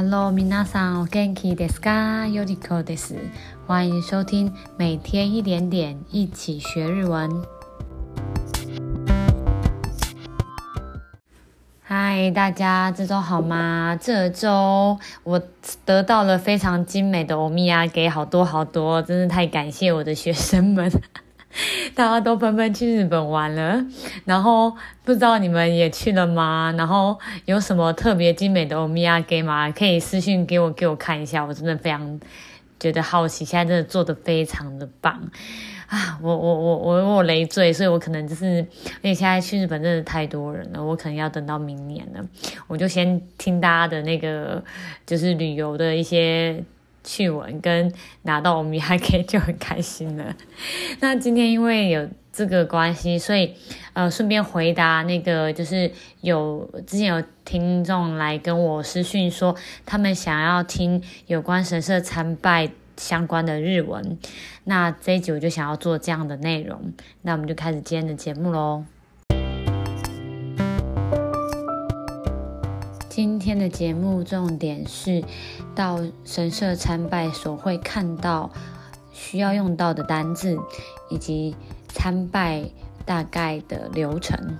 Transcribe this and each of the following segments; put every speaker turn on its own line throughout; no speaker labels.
Hello，皆さん、お元気ですか？よりこです。欢迎收听每天一点点一起学日文。嗨，大家这周好吗？这周我得到了非常精美的欧米亚给，好多好多，真是太感谢我的学生们。 大家都纷纷去日本玩了，然后不知道你们也去了吗？然后有什么特别精美的欧米亚给吗？可以私信给我，给我看一下，我真的非常觉得好奇。现在真的做得非常的棒啊！我我我我我累赘，所以我可能就是因为现在去日本真的太多人了，我可能要等到明年了。我就先听大家的那个就是旅游的一些。趣闻跟拿到欧米亚给就很开心了。那今天因为有这个关系，所以呃顺便回答那个就是有之前有听众来跟我私讯说，他们想要听有关神社参拜相关的日文。那这一集我就想要做这样的内容，那我们就开始今天的节目喽。今天的节目重点是到神社参拜所会看到需要用到的单字，以及参拜大概的流程。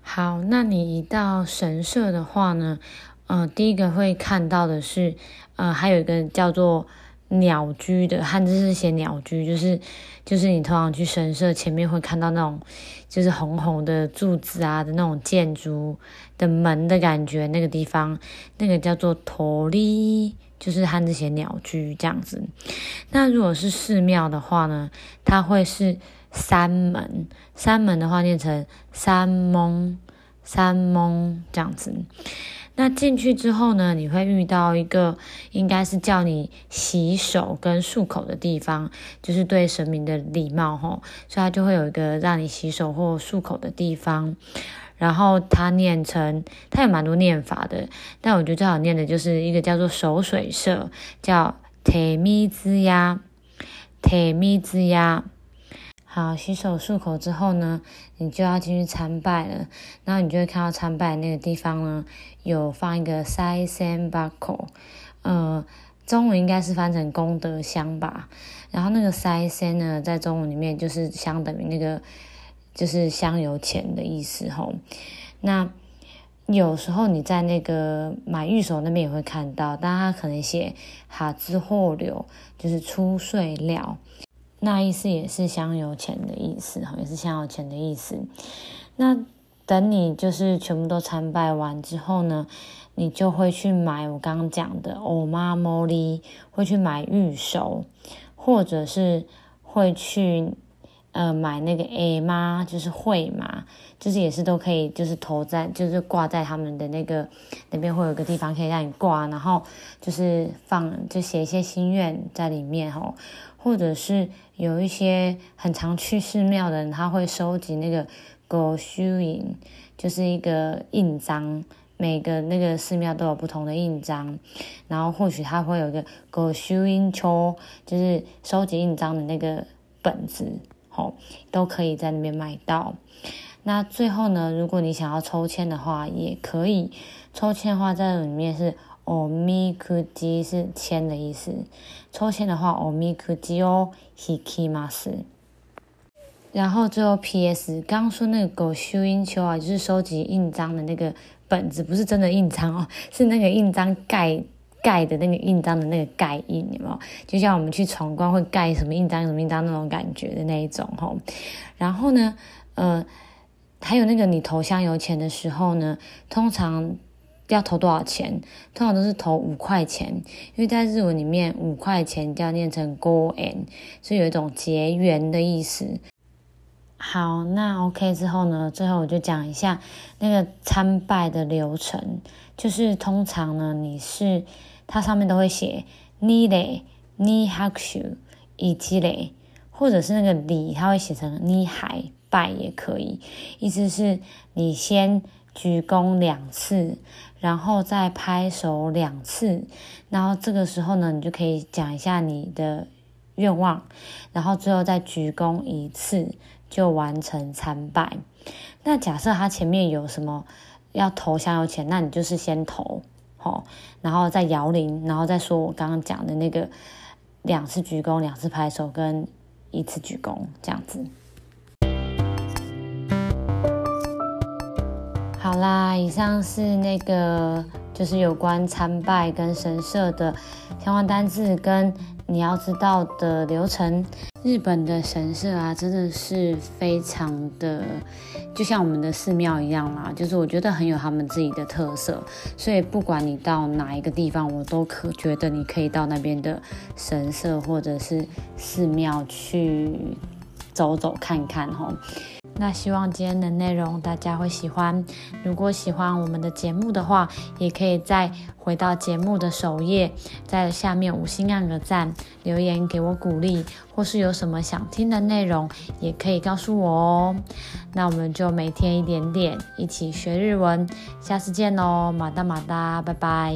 好，那你一到神社的话呢，呃，第一个会看到的是，呃，还有一个叫做。鸟居的汉字是写鸟居，就是就是你通常去神社前面会看到那种就是红红的柱子啊的那种建筑的门的感觉，那个地方那个叫做鸟居，就是汉字写鸟居这样子。那如果是寺庙的话呢，它会是山门，山门的话念成山门，山门这样子。那进去之后呢，你会遇到一个应该是叫你洗手跟漱口的地方，就是对神明的礼貌吼，所以它就会有一个让你洗手或漱口的地方。然后它念成，它有蛮多念法的，但我觉得最好念的就是一个叫做守水社，叫提米兹呀，提米兹呀。好，洗手漱口之后呢，你就要进去参拜了。然后你就会看到参拜那个地方呢，有放一个赛銭箱，呃，中文应该是翻成功德箱吧。然后那个赛銭呢，在中文里面就是相等于那个就是香油钱的意思吼。那有时候你在那个买御守那边也会看到，但它可能写哈兹货流，就是出税料。那意思也是香油钱的意思，哈，也是香油钱的意思。那等你就是全部都参拜完之后呢，你就会去买我刚刚讲的欧玛莫利，会去买玉手，或者是会去呃买那个 A 妈，就是会嘛，就是也是都可以，就是投在，就是挂在他们的那个那边会有个地方可以让你挂，然后就是放就写一些心愿在里面，哈。或者是有一些很常去寺庙的人，他会收集那个御朱印，就是一个印章。每个那个寺庙都有不同的印章，然后或许他会有一个御朱印帐，就是收集印章的那个本子，吼，都可以在那边买到。那最后呢，如果你想要抽签的话，也可以抽签的话，在里面是。おみくじ是签的意思，抽签的话，おみくじを引きます。然后最后 P.S. 刚刚说那个御朱印帐啊，就是收集印章的那个本子，不是真的印章哦，是那个印章盖 盖的那个印章的那个盖印，有没有？就像我们去闯关会盖什么印章什么印章那种感觉的那一种吼。然后呢，呃，还有那个你投香油钱的时候呢，通常。要投多少钱？通常都是投五块钱，因为在日文里面五块钱就要念成 go en，所以有一种结缘的意思。好，那 OK 之后呢，最后我就讲一下那个参拜的流程，就是通常呢，你是它上面都会写二礼、二拍手、一礼，或者是那个礼，它会写成二拜拜也可以，意思是你先。鞠躬两次，然后再拍手两次，然后这个时候呢，你就可以讲一下你的愿望，然后最后再鞠躬一次就完成参拜。那假设他前面有什么要投香油钱，那你就是先投，好，然后再摇铃，然后再说我刚刚讲的那个两次鞠躬、两次拍手跟一次鞠躬这样子。好啦，以上是那个就是有关参拜跟神社的相关单字跟你要知道的流程。日本的神社啊，真的是非常的，就像我们的寺庙一样啦，就是我觉得很有他们自己的特色。所以不管你到哪一个地方，我都可觉得你可以到那边的神社或者是寺庙去走走看看吼。那希望今天的内容大家会喜欢。如果喜欢我们的节目的话，也可以再回到节目的首页，在下面五星按个赞，留言给我鼓励，或是有什么想听的内容，也可以告诉我哦。那我们就每天一点点，一起学日文。下次见喽，马达马达，拜拜。